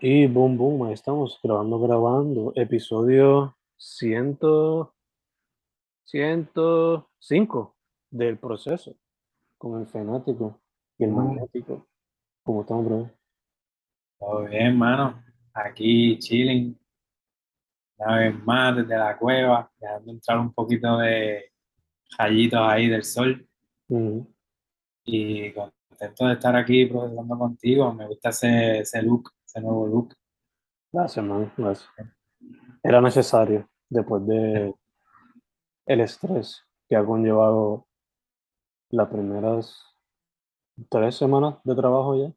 Y boom, boom, ahí estamos grabando, grabando. Episodio ciento ciento cinco del proceso con el fanático y el magnético. ¿Cómo estamos, bro? Todo bien, mano. Aquí chilling. Una vez más desde la cueva, dejando entrar un poquito de rayitos ahí del sol. Y contento de estar aquí procesando contigo. Me gusta ese, ese look, ese nuevo look. Gracias, man. Gracias. Era necesario después de el estrés que ha conllevado las primeras tres semanas de trabajo ya.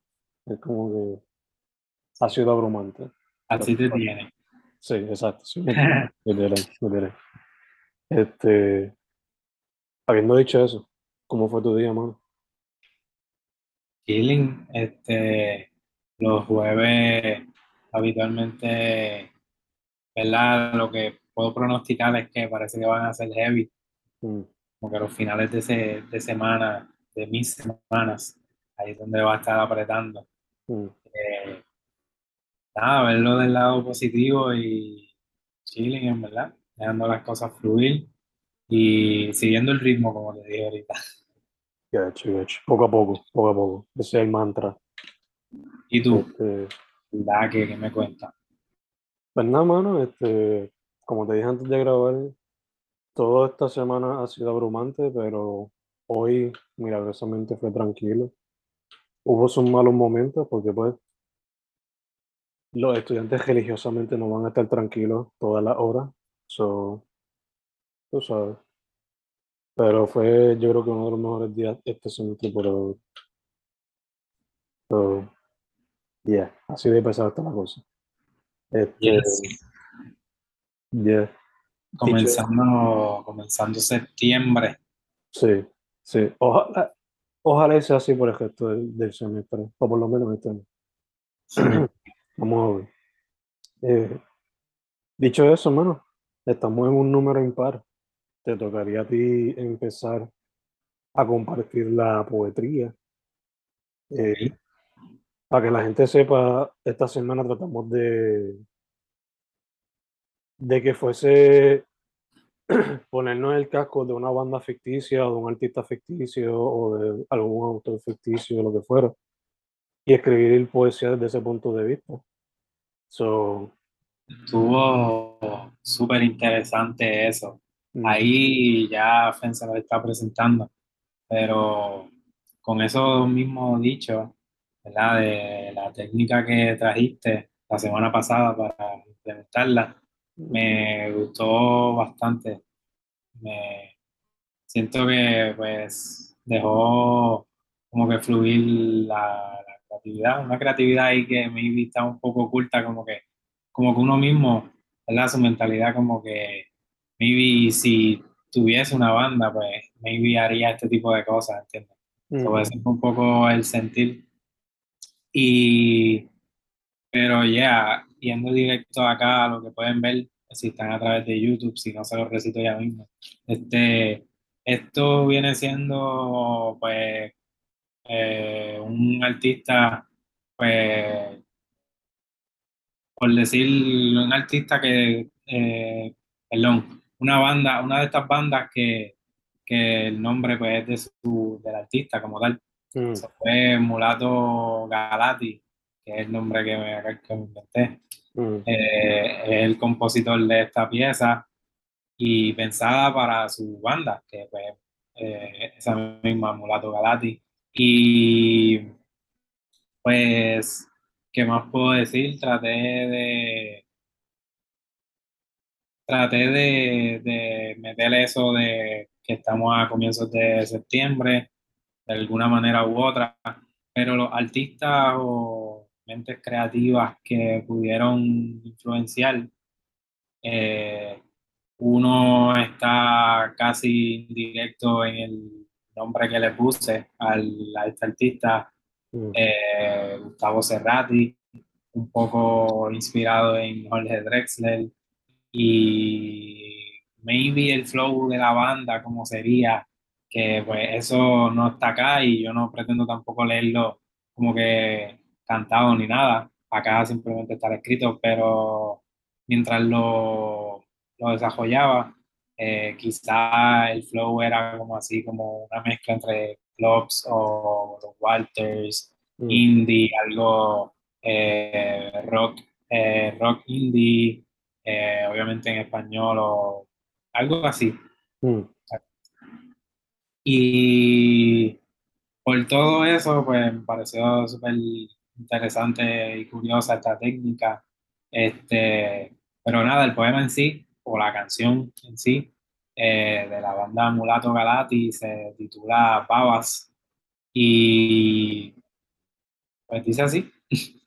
Es como que ha sido abrumante. Así te tiene. Sí, exacto. Sí, literal, literal. Este, habiendo dicho eso, ¿cómo fue tu día, mano? Chilling. Este, los jueves habitualmente, ¿verdad? Lo que puedo pronosticar es que parece que van a ser heavy. Mm, como que los finales de, ese, de semana, de mis semanas, ahí es donde va a estar apretando. mm. Eh, nada, verlo del lado positivo y chilling, en verdad, dejando las cosas fluir y siguiendo el ritmo, como te dije ahorita. Gacho, gacho. Poco a poco, poco a poco. Ese es el mantra. ¿Y tú, Este, qué me cuentas? pues nada, mano, este, como te dije antes de grabar, toda esta semana ha sido abrumante, pero hoy milagrosamente fue tranquilo. Hubo sus malos momentos porque pues los estudiantes religiosamente no van a estar tranquilos todas las horas. So, tú sabes. Pero fue yo creo que uno de los mejores días este semestre por ahora. So, yeah, así de pesada está la cosa. Este, Yes. yeah, Comenzando, comenzando septiembre. sí, sí. Ojalá, ojalá sea así por el resto del, del semestre, o por lo menos este año. Vamos a ver. Eh, dicho eso, mano, estamos en un número impar. Te tocaría a ti empezar a compartir la poetría. Eh, para que la gente sepa, esta semana tratamos de, de que fuese ponernos el casco de una banda ficticia o de un artista ficticio o de algún autor ficticio, lo que fuera, y escribir poesía desde ese punto de vista. So, Estuvo súper interesante eso. Ahí ya Fen se lo está presentando, pero con eso mismo dicho, ¿verdad? De la técnica que trajiste la semana pasada para implementarla, me gustó bastante. Me siento que pues dejó como que fluir la, la creatividad, una creatividad ahí que maybe está un poco oculta, como que, como que uno mismo, ¿verdad? Su mentalidad como que maybe si tuviese una banda, pues maybe haría este tipo de cosas, ¿entiendes? mm, ese fue un poco el sentir. Y, pero ya, yendo directo acá, lo que pueden ver, si están a través de YouTube, si no se los recito ya mismo. Este, esto viene siendo, pues, eh, un artista, pues, por decir, un artista que, eh, perdón, una banda, una de estas bandas que, que el nombre, pues, es de su, del artista como tal. Mm, Eso fue Mulato Galati, que es el nombre que me, que me inventé. mm, Eh, es el compositor de esta pieza y pensada para su banda, que pues eh, esa misma Mulato Galati. Y pues, ¿qué más puedo decir? Traté de traté de, de meter eso de que estamos a comienzos de septiembre, de alguna manera u otra, pero los artistas o mentes creativas que pudieron influenciar, eh, uno está casi directo en el nombre que le puse al, a este artista, mm, eh, Gustavo Cerrati, un poco inspirado en Jorge Drexler y maybe el flow de la banda, como sería, que pues eso no está acá y yo no pretendo tampoco leerlo como que cantado ni nada, acá simplemente estar escrito, pero mientras lo, lo desarrollaba, eh, quizá el flow era como así, como una mezcla entre clubs o los Walters, Mm. indie, algo eh, rock, eh, rock indie, eh, obviamente en español o algo así. Mm. Y por todo eso, pues me pareció súper interesante y curiosa esta técnica. Este, pero nada, el poema en sí, o la canción en sí, eh, de la banda Mulato Galati, se titula Babas. Y pues dice así.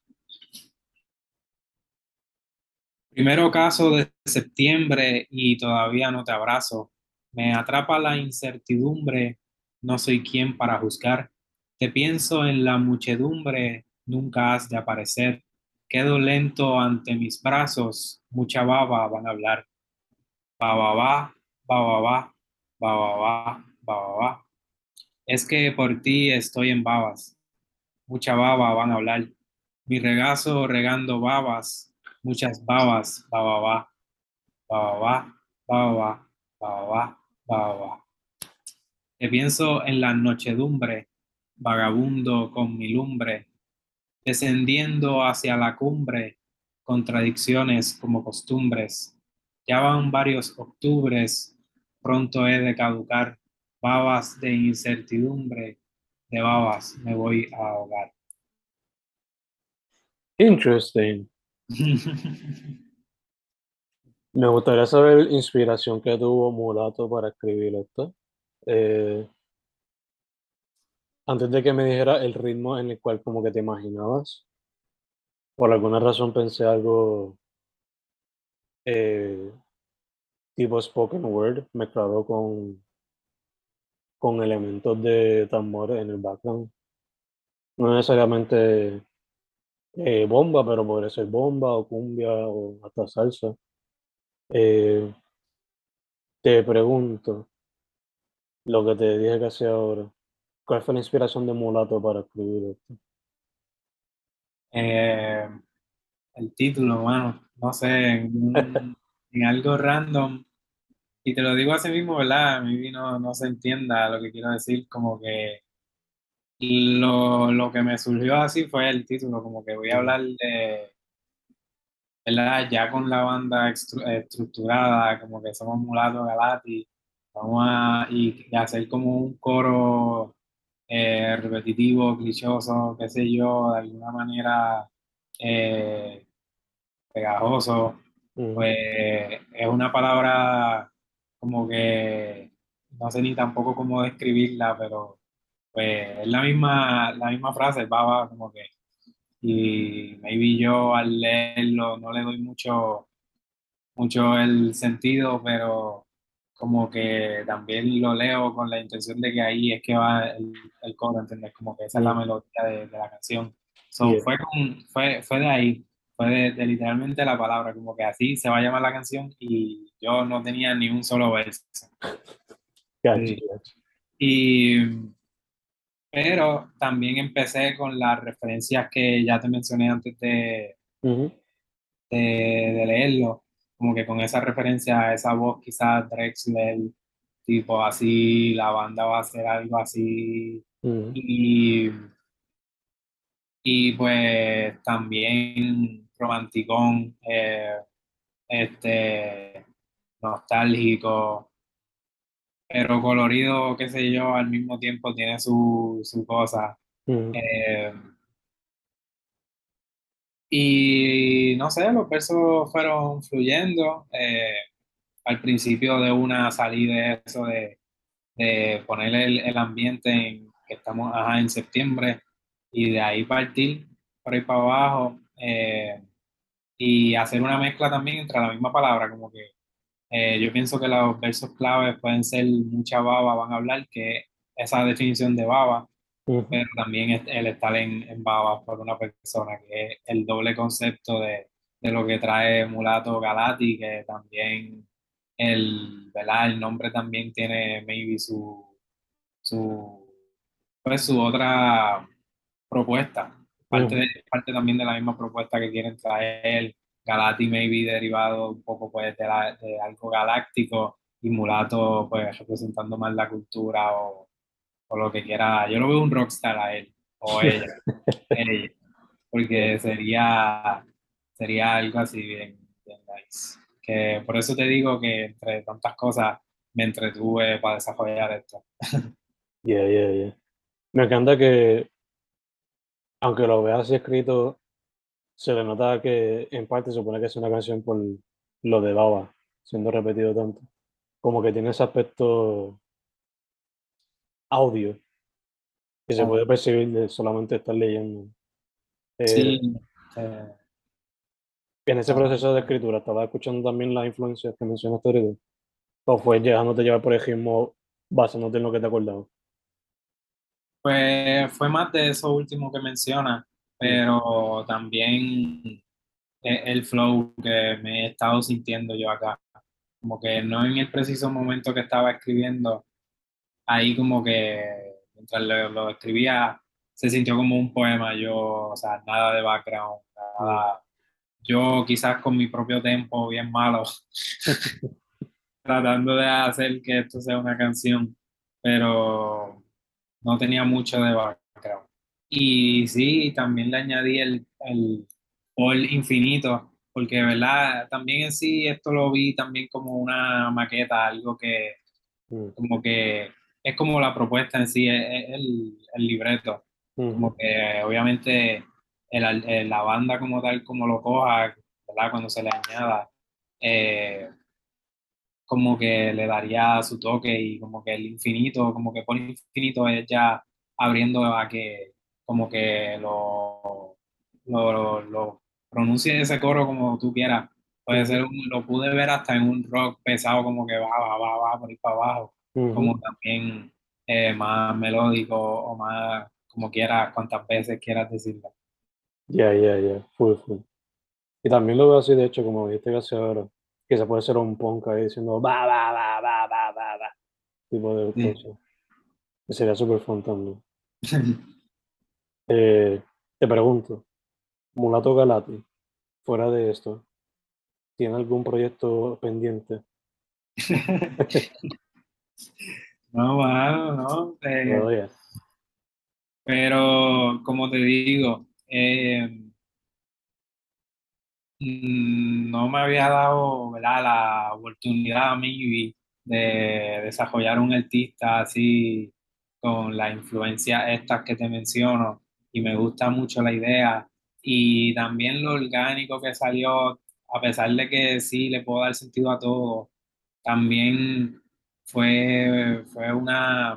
Primero caso de septiembre y todavía no te abrazo. Me atrapa la incertidumbre, no soy quien para juzgar. Te pienso en la muchedumbre, nunca has de aparecer. Quedo lento ante mis brazos, mucha baba van a hablar. Baba va, baba va, baba va, baba va. Es que por ti estoy en babas, mucha baba van a hablar. Mi regazo regando babas, muchas babas, baba va, baba va, baba va, va. Te pienso en la nochedumbre, vagabundo con mi lumbre, descendiendo hacia la cumbre, contradicciones como costumbres. Ya van varios octubres, pronto he de caducar, babas de incertidumbre, de babas me voy a ahogar. Interesting. Me gustaría saber inspiración que tuvo Mulato para escribir esto. Eh, antes de que me dijera el ritmo en el cual como que te imaginabas, por alguna razón pensé algo eh, tipo spoken word mezclado con, con elementos de tambores en el background. No necesariamente eh, bomba, pero podría ser bomba o cumbia o hasta salsa. Eh, te pregunto lo que te dije hacía ahora. ¿Cuál fue la inspiración de Mulato para escribir esto? Eh, el título, bueno, no sé, en, un- en algo random. Y te lo digo así mismo, ¿verdad? A mí no, no se entienda lo que quiero decir, como que lo, lo que me surgió así fue el título, como que voy a hablar de, ¿verdad? Ya con la banda estru- estructurada, como que somos Mulato Galati, vamos a y, hacer como un coro eh, repetitivo, clichoso, qué sé yo, de alguna manera eh, pegajoso, Ujú, pues es una palabra como que no sé ni tampoco cómo describirla, pero pues es la misma, la misma frase, baba, como que, y maybe yo al leerlo no le doy mucho, mucho el sentido, pero como que también lo leo con la intención de que ahí es que va el, el coro, ¿entendés? Como que esa es la melodía de, de la canción. So, yeah, fue, con- fue, fue de ahí, fue de, de literalmente la palabra, como que así se va a llamar la canción y yo no tenía ni un solo verso. gotcha, Sí. gotcha. Y, pero también empecé con las referencias que ya te mencioné antes de, de, de leerlo, como que con esa referencia a esa voz quizás Drexler, tipo así, la banda va a hacer algo así. Y, y pues también romanticón, eh, este, nostálgico, pero colorido, qué sé yo, al mismo tiempo tiene su, su cosa. ujú, Eh, y no sé, los versos fueron fluyendo. eh, al principio de una salida de eso de, de poner el, el ambiente en que estamos ajá, en septiembre y de ahí partir por ahí para abajo eh, y hacer una mezcla también entre la misma palabra, como que eh, yo pienso que los versos claves pueden ser mucha baba, van a hablar, que esa definición de baba, ujú, pero también el estar en, en baba por una persona, que es el doble concepto de, de lo que trae Mulato Galati, que también el, ¿verdad? El nombre también tiene maybe su, su, pues, su otra propuesta. Parte, de, parte también de la misma propuesta que quieren traer, Galati maybe derivado un poco pues de, la, de algo galáctico y Mulato pues representando más la cultura o, o, lo que quiera. Yo lo veo un rockstar a él o ella, ella porque sería, sería algo así bien, bien nice. Que por eso te digo que entre tantas cosas me entretuve para desarrollar esto. Yeah, yeah, yeah. Me encanta que, aunque lo veas escrito, se le nota que en parte se supone que es una canción por lo de Baba, siendo repetido tanto. Como que tiene ese aspecto audio que se Ah. puede percibir de solamente estar leyendo. Eh, Sí, eh, En ese Ah. proceso de escritura, ¿estabas escuchando también las influencias que mencionaste ahorita? ¿O fue dejándote llevar por el ritmo basándote en lo que te acordabas? pues fue más de eso último que menciona, pero también e- el flow que me he estado sintiendo yo acá. Como que no en el preciso momento que estaba escribiendo, ahí como que mientras lo, lo escribía se sintió como un poema, yo, o sea, nada de background, nada. Yo quizás con mi propio tempo bien malo, tratando de hacer que esto sea una canción, pero no tenía mucho de background. Y sí, también le añadí el, el all infinito, porque verdad, también en sí esto lo vi también como una maqueta, algo que Mm, como que es como la propuesta en sí, es, es el, el libreto, mm, como que obviamente el, el- la banda como tal, como lo coja, ¿verdad? Cuando se le añada, eh, como que le daría su toque y como que el infinito, como que por infinito es ya abriendo a que como que lo, lo, lo, lo pronuncie ese coro como tú quieras. Puede ser, un- lo pude ver hasta en un rock pesado como que va, va, va, va por ahí para abajo, como también eh, más melódico o más como quieras, cuantas veces quieras decirlo. Ya, ya, ya, full, full. Y también lo veo así, de hecho, como dijiste hace ahora, que se puede hacer un punk ahí diciendo va, va, va, va, va, va, va, tipo de Sí. sería súper fun también. Eh, te pregunto, Mulato Galati, fuera de esto, ¿tiene algún proyecto pendiente? No, mano, no. eh, Todavía. Pero, como te digo, eh, mm, no me había dado, ¿verdad? la oportunidad a mí de desarrollar un artista así con la influencia estas que te menciono y me gusta mucho la idea. Y también lo orgánico que salió, a pesar de que sí le puedo dar sentido a todo, también fue, fue una,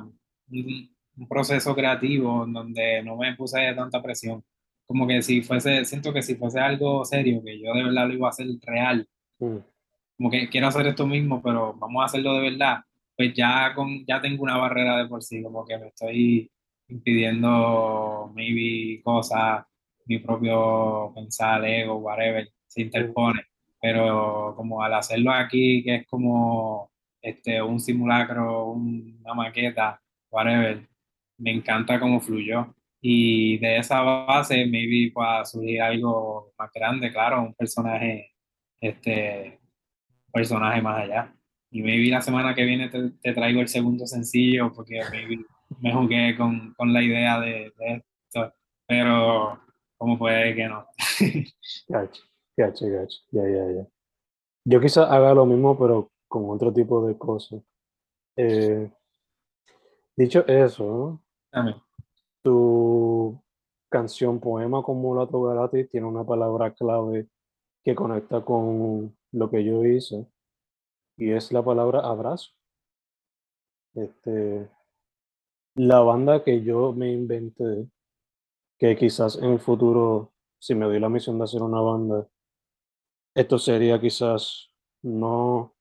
un, un proceso creativo en donde no me puse tanta presión. Como que si fuese, siento que si fuese algo serio, que yo de verdad lo iba a hacer real, Mm, como que quiero hacer esto mismo, pero vamos a hacerlo de verdad, pues ya, con, ya tengo una barrera de por sí, como que me estoy impidiendo maybe cosas, mi propio pensar, ego, whatever, se interpone. Pero como al hacerlo aquí, que es como este, un simulacro, un- una maqueta, whatever, me encanta cómo fluyó. Y de esa base, maybe pueda surgir algo más grande, claro, un personaje, este, personaje más allá. Y maybe la semana que viene te, te traigo el segundo sencillo, porque maybe me jugué con, con la idea de, de esto, pero como puede que no. Gacho, gacho, gacho. Ya, ya, ya. Yo quizás haga lo mismo, pero con otro tipo de cosas. Eh, dicho eso. Tu canción Poema con Mulato Galati tiene una palabra clave que conecta con lo que yo hice y es la palabra abrazo. Este, la banda que yo me inventé, que quizás en el futuro, si me doy la misión de hacer una banda, esto sería quizás no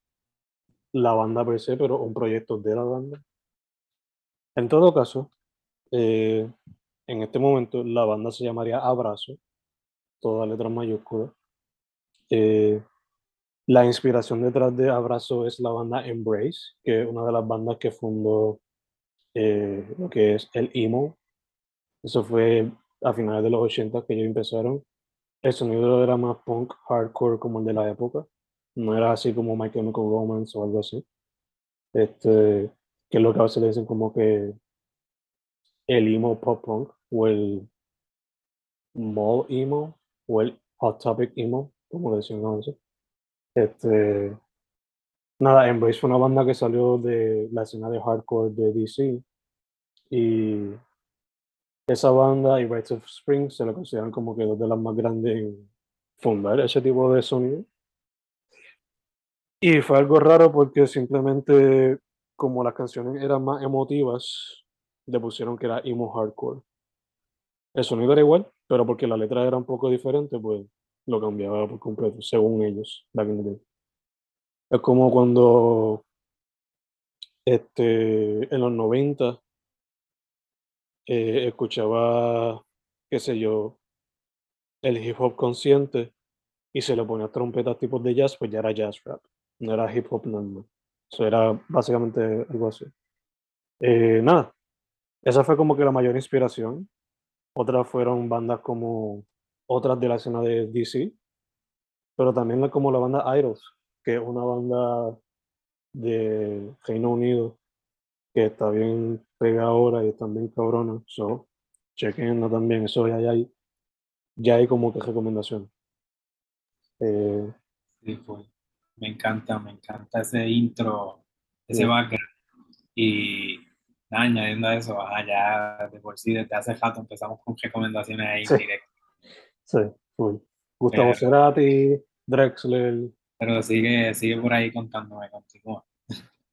la banda per se, pero un proyecto de la banda. En todo caso, eh, en este momento la banda se llamaría Abrazo, todas letras mayúsculas. Eh, la inspiración detrás de Abrazo es la banda Embrace, que es una de las bandas que fundó eh, lo que es el emo. Eso fue a finales de los 80 que ellos empezaron, el sonido era más punk hardcore como el de la época. No era así como My Chemical Romance o algo así. Este, que es lo que a veces dicen como que el emo pop punk o el mall emo o el hot topic emo, como decían a veces. Este, nada, Embrace fue una banda que salió de la escena de hardcore de DC y esa banda y Rites of Spring se la consideran como que dos de las más grandes en fundar ese tipo de sonido. Y fue algo raro porque simplemente como las canciones eran más emotivas, le pusieron que era emo hardcore. El sonido era igual, pero porque la letra era un poco diferente, pues lo cambiaba por completo, según ellos, Es como cuando este, en los 90 eh, escuchaba, qué sé yo, el hip hop consciente y se le ponía trompetas tipos de jazz, pues ya era jazz rap, no era hip hop normal. Eso era básicamente algo así. Eh, nada, esa fue como que la mayor inspiración. Otras fueron bandas como otras de la escena de DC, pero también como la banda Idols, que es una banda de Reino Unido que está bien pegada ahora y están bien cabronas. So, chequenla también, eso ya hay, ya hay como que recomendación. Eh, sí, pues, me encanta, me encanta ese intro, ese background. Y añadiendo a eso, ya de por sí desde hace rato empezamos con recomendaciones ahí sí. directas. Sí, Gustavo Cerati, Drexler. Pero sigue, sigue por ahí contándome, continúa.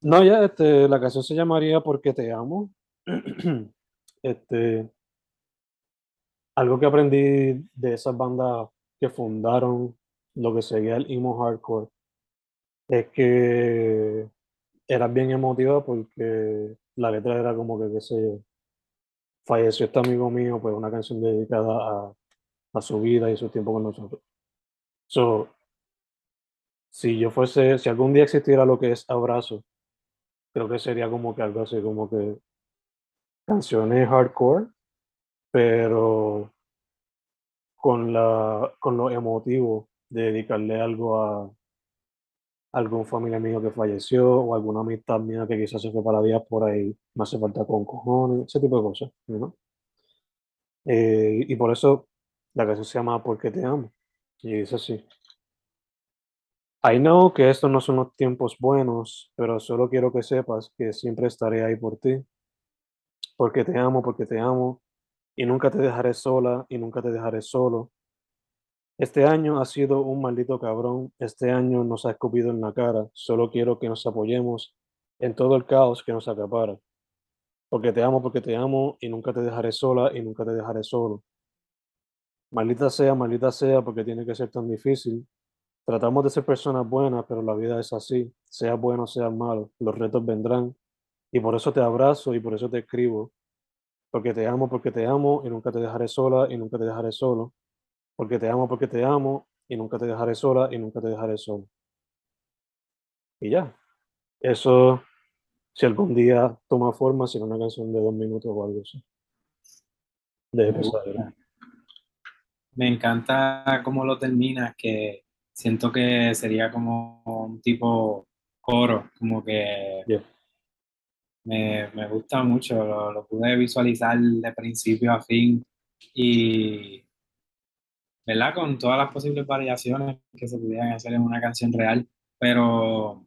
No, ya, este, la canción se llamaría Porque te amo. este, algo que aprendí de esas bandas que fundaron lo que seguía el emo hardcore es que era bien emotiva porque la letra era como que, qué sé falleció este amigo mío, pues una canción dedicada a, a su vida y su tiempo con nosotros. So, si yo fuese, si algún día existiera lo que es abrazo, creo que sería como que algo así, como que canciones hardcore, pero con, la, con lo emotivo de dedicarle algo a algún familiar mío que falleció o alguna amistad mía que quizás se fue para días por ahí, me hace falta con cojones, ese tipo de cosas, ¿no? Eh, y por eso la canción se llama Porque te amo. Y dice así. I know que estos no son los tiempos buenos, pero solo quiero que sepas que siempre estaré ahí por ti. Porque te amo, porque te amo. Y nunca te dejaré sola y nunca te dejaré solo. Este año ha sido un maldito cabrón. Este año nos ha escupido en la cara. Solo quiero que nos apoyemos en todo el caos que nos acapara. Porque te amo, porque te amo y nunca te dejaré sola y nunca te dejaré solo. Maldita sea, maldita sea, porque tiene que ser tan difícil Tratamos de ser personas buenas, pero la vida es así. Sea bueno, sea malo, los retos vendrán. Y por eso te abrazo y por eso te escribo. Porque te amo, porque te amo y nunca te dejaré sola y nunca te dejaré solo. Porque te amo, porque te amo y nunca te dejaré sola y nunca te dejaré solo. Y ya. Eso, si algún día toma forma, será una canción de dos minutos o algo así. De Me, Me encanta cómo lo terminas, que siento que sería como un tipo coro, como que me, me, gusta mucho, lo, lo, pude visualizar de principio a fin y, ¿verdad? Con todas las posibles variaciones que se pudieran hacer en una canción real, pero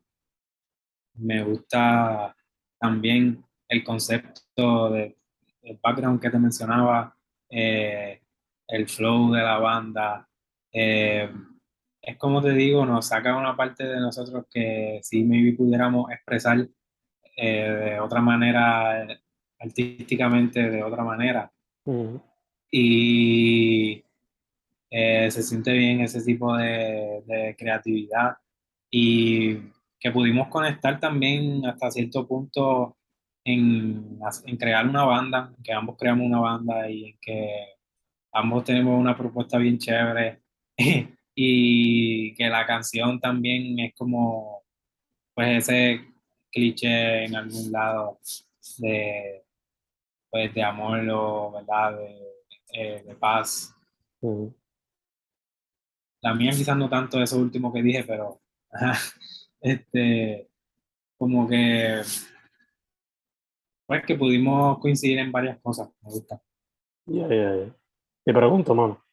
me gusta también el concepto de, del background que te mencionaba, eh, el flow de la banda. Eh, es como te digo, nos saca una parte de nosotros que si maybe pudiéramos expresar eh, de otra manera, artísticamente de otra manera. Y eh, se siente bien ese tipo de, creatividad y que pudimos conectar también hasta cierto punto en, en, crear una banda, que ambos creamos una banda y que ambos tenemos una propuesta bien chévere. y que la canción también es como pues ese cliché en algún lado de pues de amor o verdad eh, de paz. Ujú. La mía quizás no tanto eso último que dije, pero este, como que, pues que pudimos coincidir en varias cosas, me gusta. Ya, ya, ya. Te pregunto, mano.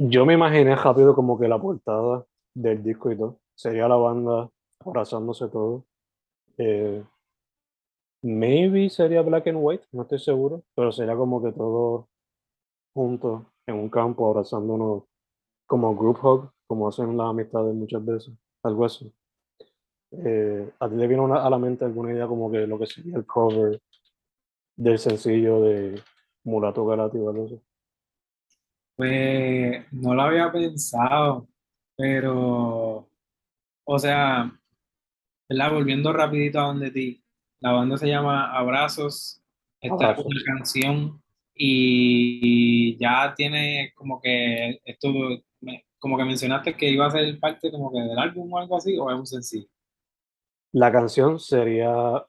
Yo me imaginé rápido como que la portada del disco y todo. Sería la banda abrazándose todo. Eh, maybe sería black and white, no estoy seguro, pero sería como que todos juntos en un campo abrazándonos como group hug, como hacen las amistades muchas veces, algo así. Eh, ¿a ti te vino una- a la mente alguna idea como que lo que sería el cover del sencillo de Mulato Galati o algo así? Pues no lo había pensado, pero, o sea, ¿verdad? Volviendo rapidito a donde ti, la banda se llama Abrazos, esta es una canción y ya tiene como que esto, como que mencionaste que iba a ser parte como que del álbum o algo así, o es un sencillo. La canción sería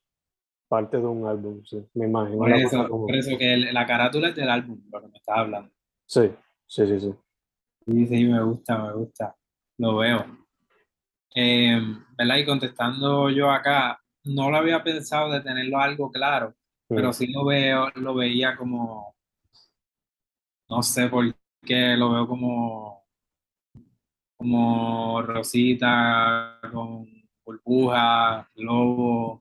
parte de un álbum, sí. Me imagino Por eso, por eso que el- la carátula es del álbum, lo que me estaba hablando. Sí, sí, sí, sí. Sí, sí, me gusta, me gusta, lo veo. Eh, ¿verdad? Y contestando yo acá, no lo había pensado de tenerlo algo claro, pero sí lo veo, lo veía como, no sé por qué, lo veo como, como Rosita con burbuja, lobo,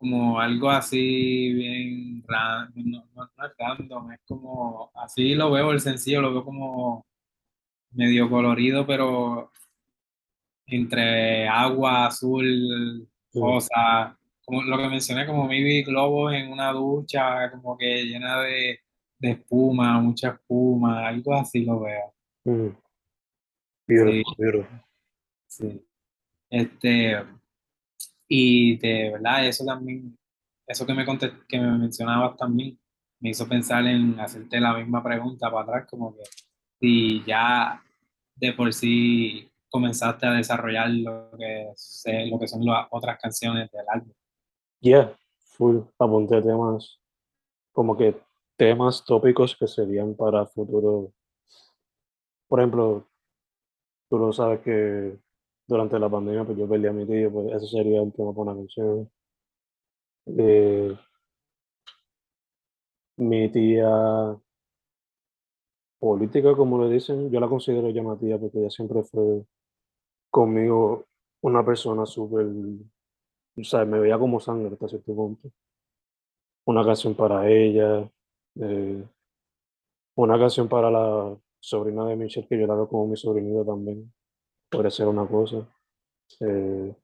como algo así bien random, no, no, no es random, es como, así lo veo el sencillo, lo veo como medio colorido, pero entre agua, azul, rosa, como lo que mencioné, como maybe globos en una ducha, como que llena de, de espuma, mucha espuma, algo así lo veo. mm. Sí, beautiful. sí. Este, y de verdad, eso también, eso que me conté, que me mencionabas también, me hizo pensar en hacerte la misma pregunta para atrás, como que si ya de por sí comenzaste a desarrollar lo que, sé, lo que son las otras canciones del álbum. Yeah, full. Apunté temas, como que temas tópicos que serían para futuro. Por ejemplo, tú lo sabes que durante la pandemia pues yo perdí a mi tío, pues ese sería el tema para una canción. Eh, mi tía política, como le dicen, yo la considero llamativa porque ella siempre fue conmigo una persona súper, o sea, me veía como sangre hasta cierto punto. Una canción para ella, eh, una canción para la sobrina de Michelle, que yo la veo como mi sobrinita también, podría ser una cosa. Eh,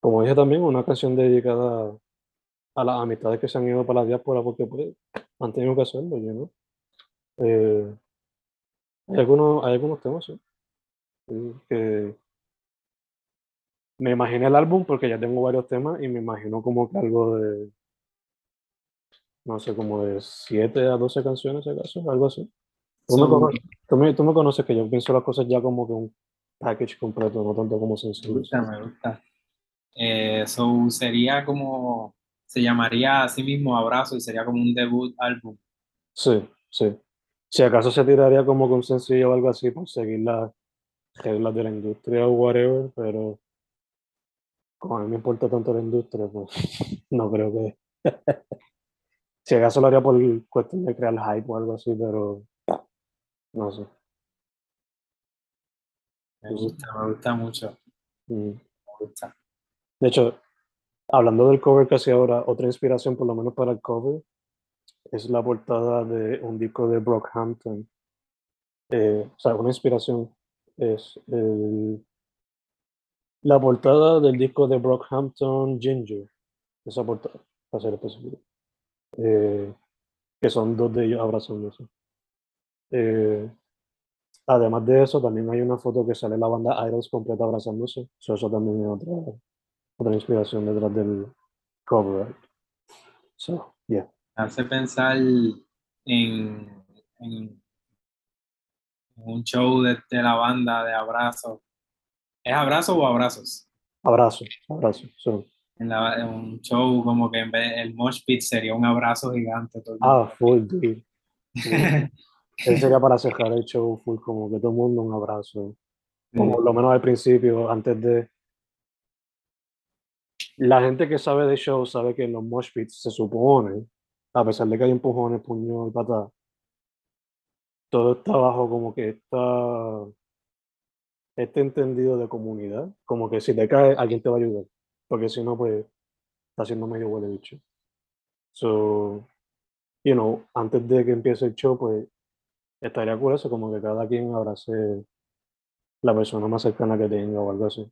como dije también, una canción dedicada a las amistades que se han ido para la diáspora porque pues, han tenido que hacerlo, know. Eh, hay algunos, hay algunos temas, sí, sí, que me imaginé el álbum porque ya tengo varios temas y me imagino como que algo de, no sé, como de 7 a 12 canciones, si acaso, algo así. Tú me, conoces, tú, me, tú me conoces que yo pienso las cosas ya como que un package completo, no tanto como me sencillos. gusta, me gusta. Eh, so, sería como, se llamaría así mismo Abrazo y sería como un debut álbum. Sí, sí. Si acaso se tiraría como con sencillo o algo así por seguir las reglas de la industria o whatever, pero como a mí me importa tanto la industria, pues no creo que... si acaso lo haría por cuestión de crear hype o algo así, pero no sé. Me gusta, me gusta mucho, Mm. me gusta. De hecho, hablando del cover que hacía ahora, otra inspiración, por lo menos para el cover, es la portada de un disco de Brockhampton. Eh, o sea, una inspiración es el- la portada del disco de Brockhampton Ginger, esa portada, para ser específico, eh, que son dos de ellos abrazándose. Eh, además de eso, también hay una foto que sale la banda Idols completa abrazándose, so eso también es otra, otra inspiración detrás del cover art. So, yeah. hace pensar en, en, un show de, de la banda de Abrazo. ¿Es Abrazo o Abrazos? Abrazo, abrazo. So, en, la- en un show como que en vez el mosh pit sería un abrazo gigante todo el Ah, full, dude. Ese sería para cerrar el show, full, como que todo el mundo un abrazo. Como por lo menos al principio, antes de... La gente que sabe de show sabe que en los mosh pits se supone, a pesar de que hay empujones, puños y patadas, todo está bajo como que está este entendido de comunidad, como que si te cae, alguien te va a ayudar, porque si no, pues está haciendo medio huele bicho. So, you know, antes de que empiece el show, pues estaría cool eso, como que cada quien abrace la persona más cercana que tenga o algo así.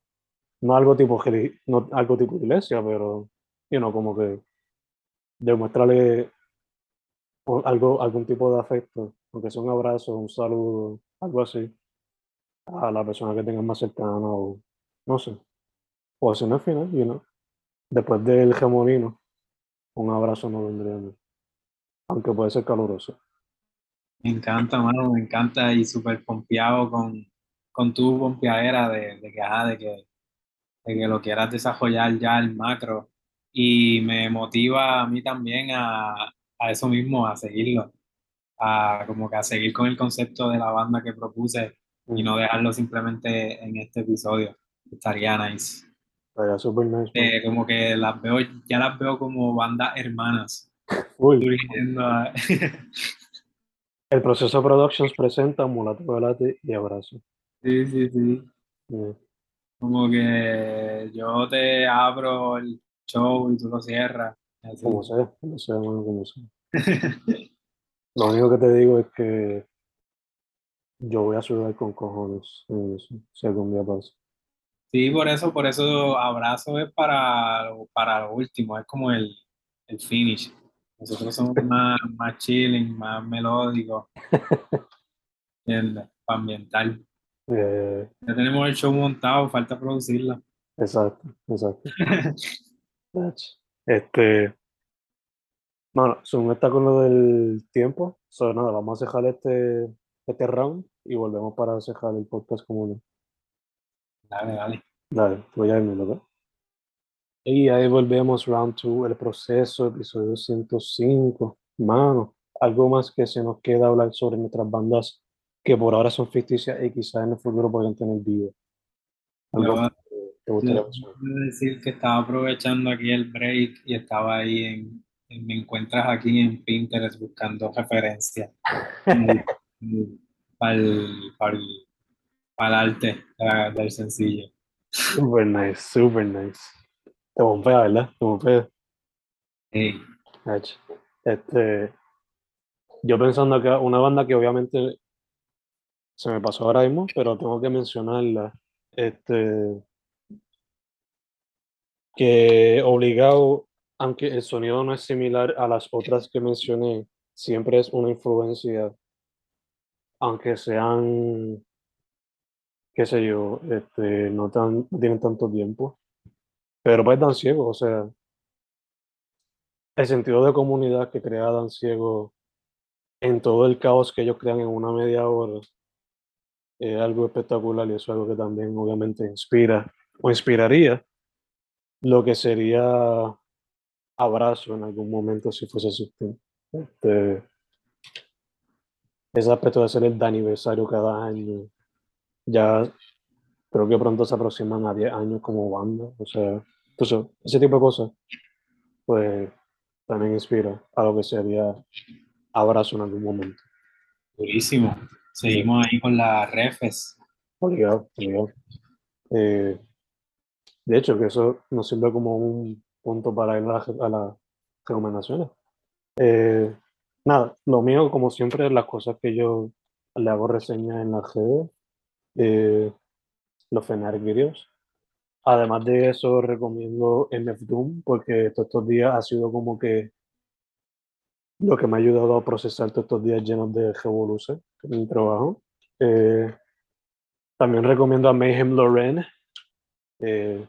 No algo tipo, no algo tipo iglesia, pero, you know, como que demostrarle algo, algún tipo de afecto, aunque sea un abrazo, un saludo, algo así, a la persona que tengas más cercana o no sé. O si no al final, you know, después del gemolino, un abrazo no vendría mal, aunque puede ser caluroso. Me encanta, mano, me encanta y súper pompeado con, con tu pompeadera de, de que, ajá, de que, de que lo quieras desarrollar ya el macro y me motiva a mí también a, a eso mismo, a seguirlo, a como que a seguir con el concepto de la banda que propuse y no dejarlo simplemente en este episodio. Estaría nice. Estaría super nice. Eh, como que las veo, ya las veo como bandas hermanas. Full. El proceso Productions presenta Mulato Velate y Abrazo. Sí, sí, sí. Yeah. Como que yo te abro el show y tú lo cierras. así. Como sea, como sea, mano, como sea. Lo único que te digo es que yo voy a sudar con cojones en eso, si algún día pasa. Sí, por eso, por eso abrazo es para, lo- para lo último, es como el, el finish. Nosotros somos más, más chilling, más melódicos, ambiental. Eh, Ya tenemos el show montado, falta producirla. exacto, exacto. Este, bueno, Zoom está con lo del tiempo. So, nada, vamos a dejar este, este round y volvemos para cerrar el podcast común. Dale, dale. Dale, voy a irme, ¿verdad? Y ahí volvemos, round 2, el proceso, episodio 105. Mano, algo más que se nos queda hablar sobre nuestras bandas que por ahora son ficticias y quizás en el futuro podrían tener vida. Algo más que te gustaría quiero decir que estaba aprovechando aquí el break y estaba ahí en, en- me encuentras aquí en Pinterest buscando referencias para el, para para el arte eh, del sencillo. Super nice, super nice. Te bombea, ¿verdad? Te bombea. Sí. Este, yo pensando que una banda que obviamente se me pasó ahora mismo, pero tengo que mencionarla. Este, que obligado, aunque el sonido no es similar a las otras que mencioné, siempre es una influencia, aunque sean, qué sé yo, este, no, tan, no tienen tanto tiempo, pero pues Dan Ciego, o sea, el sentido de comunidad que crea Dan Ciego en todo el caos que ellos crean en una media hora es algo espectacular y eso es algo que también obviamente inspira o inspiraría lo que sería abrazo en algún momento si fuese existir. Este, ese aspecto de hacer el aniversario cada año, ya creo que pronto se aproximan a 10 años como banda, o sea, entonces, ese tipo de cosas, pues también inspira a lo que sería abrazo en algún momento. durísimo. Seguimos ahí con las refes. Obligado, obligado. Eh, de hecho, que eso nos sirve como un punto para ir a, la- las recomendaciones. Eh, nada, lo mío, como siempre, las cosas que yo le hago reseña en las redes, eh, los Fnatic videos. Además de eso, recomiendo MF Doom, porque todos estos días ha sido como que lo que me ha ayudado a procesar todos estos días llenos de revoluciones en mi trabajo. Eh, también recomiendo a Mayhem Loren. Eh,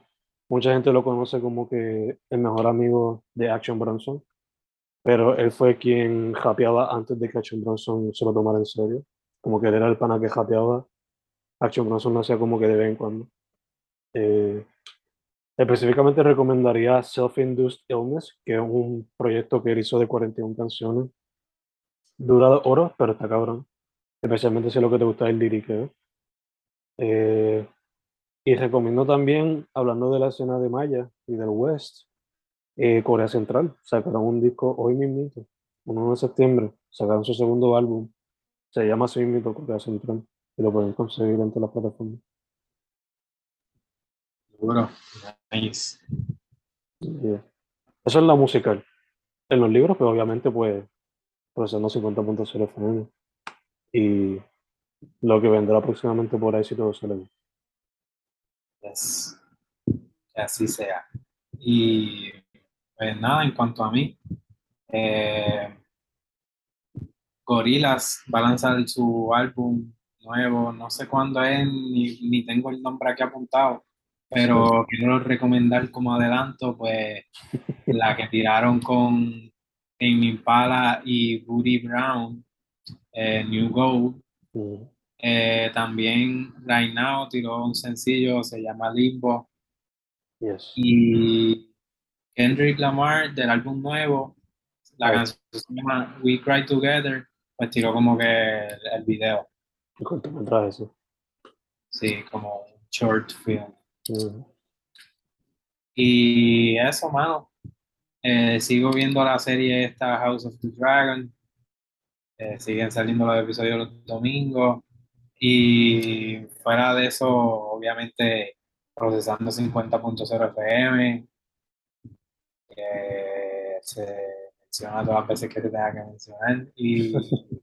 mucha gente lo conoce como que el mejor amigo de Action Bronson, pero él fue quien japeaba antes de que Action Bronson se lo tomara en serio. Como que él era el pana que japeaba. Action Bronson lo hacía como que de vez en cuando. Eh, Específicamente recomendaría Self-Induced Illness, que es un proyecto que él hizo de 41 canciones. Dura horas, pero está cabrón. Especialmente si lo que te gusta el liriqueo. Eh, y recomiendo también, hablando de la escena de Maya y del West, eh, Corea Central. Sacaron un disco hoy mismo, 1 de septiembre. Sacaron su segundo álbum. Se llama así mismo Corea Central. Y lo pueden conseguir entre las plataformas. Seguro. Nice. Yeah. Eso es la musical. En los libros, pues obviamente, pues, procesando 50.0 FM. Y lo que vendrá próximamente por ahí si todo sale bien. Yes. Que así sea. Y pues nada, en cuanto a mí, eh, Gorillaz va a lanzar su álbum nuevo, no sé cuándo es, ni, ni tengo el nombre aquí apuntado, pero quiero recomendar como adelanto, pues la que tiraron con Amy Impala y Booty Brown, eh, New Gold. Eh, también Right Now tiró un sencillo, se llama Limbo. Yes. Y Kendrick Lamar del álbum nuevo, la canción se llama We Cry Together, pues tiró como que el, el video, El cortometraje, sí. sí, como un short film. Mm. Y eso, mano. Eh, sigo viendo la serie esta House of the Dragon. Eh, siguen saliendo los episodios los domingos. Y fuera de eso, obviamente, procesando 50.0 FM. se menciona todas las veces que se tenga que mencionar. Y,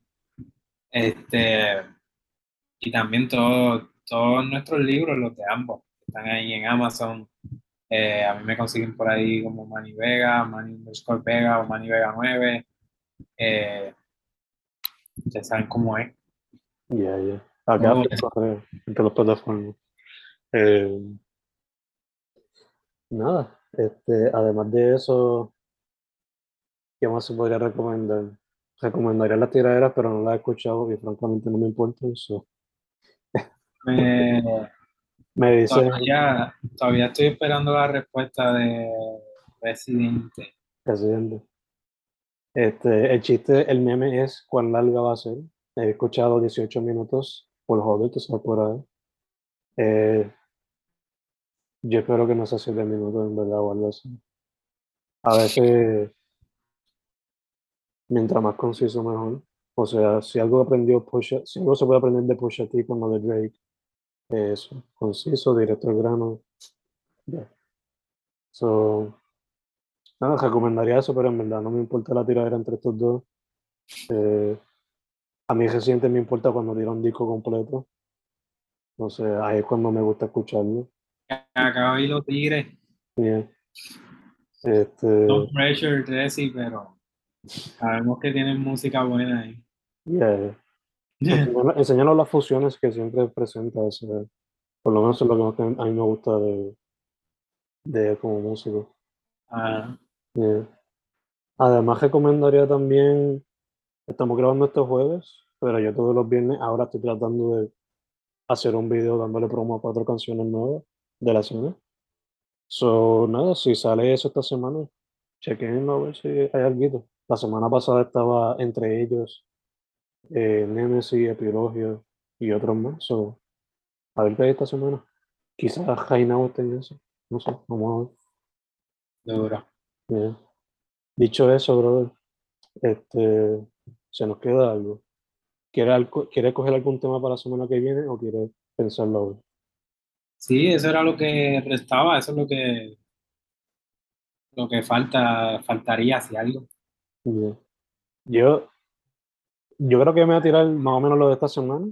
este, y también todo- todos nuestros libros, los de ambos, están ahí en Amazon. Eh, a mí me consiguen por ahí como Manny Vega, Manny underscore Vega o Manny Vega 9. Eh, ya saben cómo es. Ya, ya. Acá Oh. fue correo entre las plataformas. Eh, nada, este, además de eso, ¿qué más se podría recomendar? Recomendaría las tiraderas, pero no las he escuchado y francamente no me importan. so, Eh, Me dice, todavía, todavía estoy esperando la respuesta de Residente. presidente. Este, el chiste, el meme es cuán larga va a ser. He escuchado 18 minutos por joder, tú sabes por ahí. Eh, yo espero que no sea 7 minutos en verdad o algo así. A veces, mientras más conciso, mejor. O sea, si algo aprendió Pusha, si algo se puede aprender de Pusha T con lo de Drake, eso, conciso, directo al grano. ya. So, nada, recomendaría eso, pero en verdad no me importa la tiradera entre estos dos. Eh, a mí reciente me importa cuando tira un disco completo. O sea, ahí es cuando me gusta escucharlo. Acabo y lo tire. Yeah. Este, No pressure, Resi, pero sabemos que tienen música buena ahí. yeah. Enseñarnos- enseñarnos las fusiones que siempre presenta, por lo menos es lo que a mí me gusta de, de como músico. Ah, Yeah. Además recomendaría también, estamos grabando estos jueves, pero yo todos los viernes ahora estoy tratando de hacer un video dándole promo a cuatro canciones nuevas de la semana. So, nada, si sale eso esta semana, chequenlo a ver si hay algo. La semana pasada estaba entre ellos eh, Nemesis, Epilogio y otros más. So, a ver qué hay esta semana. Quizás Jainao en eso. No sé, vamos a ver. duro. Bien. Dicho eso, brother, este, se nos queda algo. ¿Quiere, algo- ¿Quiere coger algún tema para la semana que viene o quiere pensarlo hoy? Sí, eso era lo que restaba, eso es lo que lo que falta, faltaría si algo. Bien. Yo, yo creo que me voy a tirar más o menos lo de esta semana,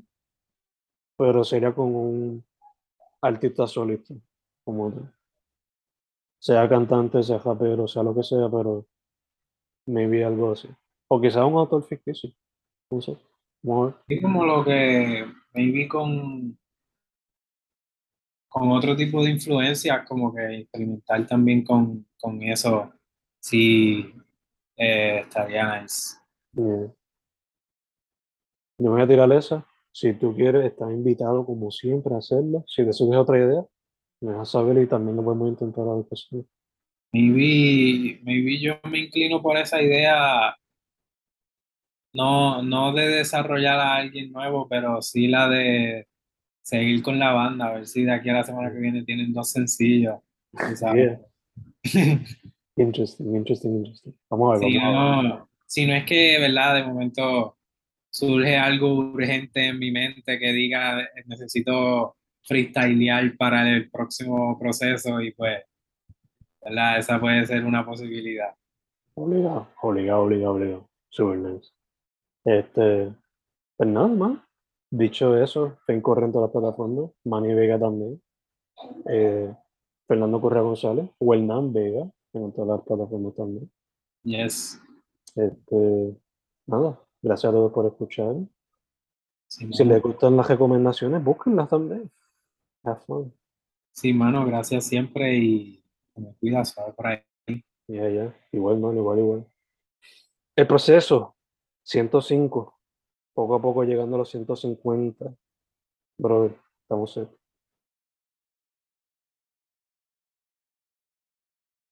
pero sería con un artista solista, como otro. Sea cantante, sea rapero, sea lo que sea, pero maybe algo así. O quizás un autor ficticio, no sé. Es como lo que maybe con con otro tipo de influencias, como que experimentar también con, con eso, sí, eh, estaría nice. Yo me voy a tirar esa. Si tú quieres, estás invitado como siempre a hacerlo. Si te surge otra idea, Me dejas saber y también lo podemos intentar a ver qué sí. Maybe, maybe yo me inclino por esa idea, no, no de desarrollar a alguien nuevo, pero sí la de seguir con la banda, a ver si de aquí a la semana que viene tienen dos sencillos. sabes. Yeah. Interesting, interesting, interesting. Vamos a ver, Si vamos a ver. no, si no es que, ¿verdad? De momento surge algo urgente en mi mente que diga, necesito freestylear para el próximo proceso y pues, ¿verdad? Esa puede ser una posibilidad. Obligado, obligado, obligado, obligado. Super nice. Este, pues nada más. Dicho eso, Fen corre en todas las plataformas. Manny Vega también. Eh, Fernando Correa González. Welnan Vega en todas las plataformas también. Yes. Este, nada, gracias a todos por escuchar. Sí, Si mano. les gustan las recomendaciones, búsquenlas también. Have fun. Sí, mano, gracias siempre y me cuidas, suave por ahí. Ya, ya. Igual, man, igual, igual. El proceso, 105. Poco a poco llegando a los 150. Brother, estamos cerca.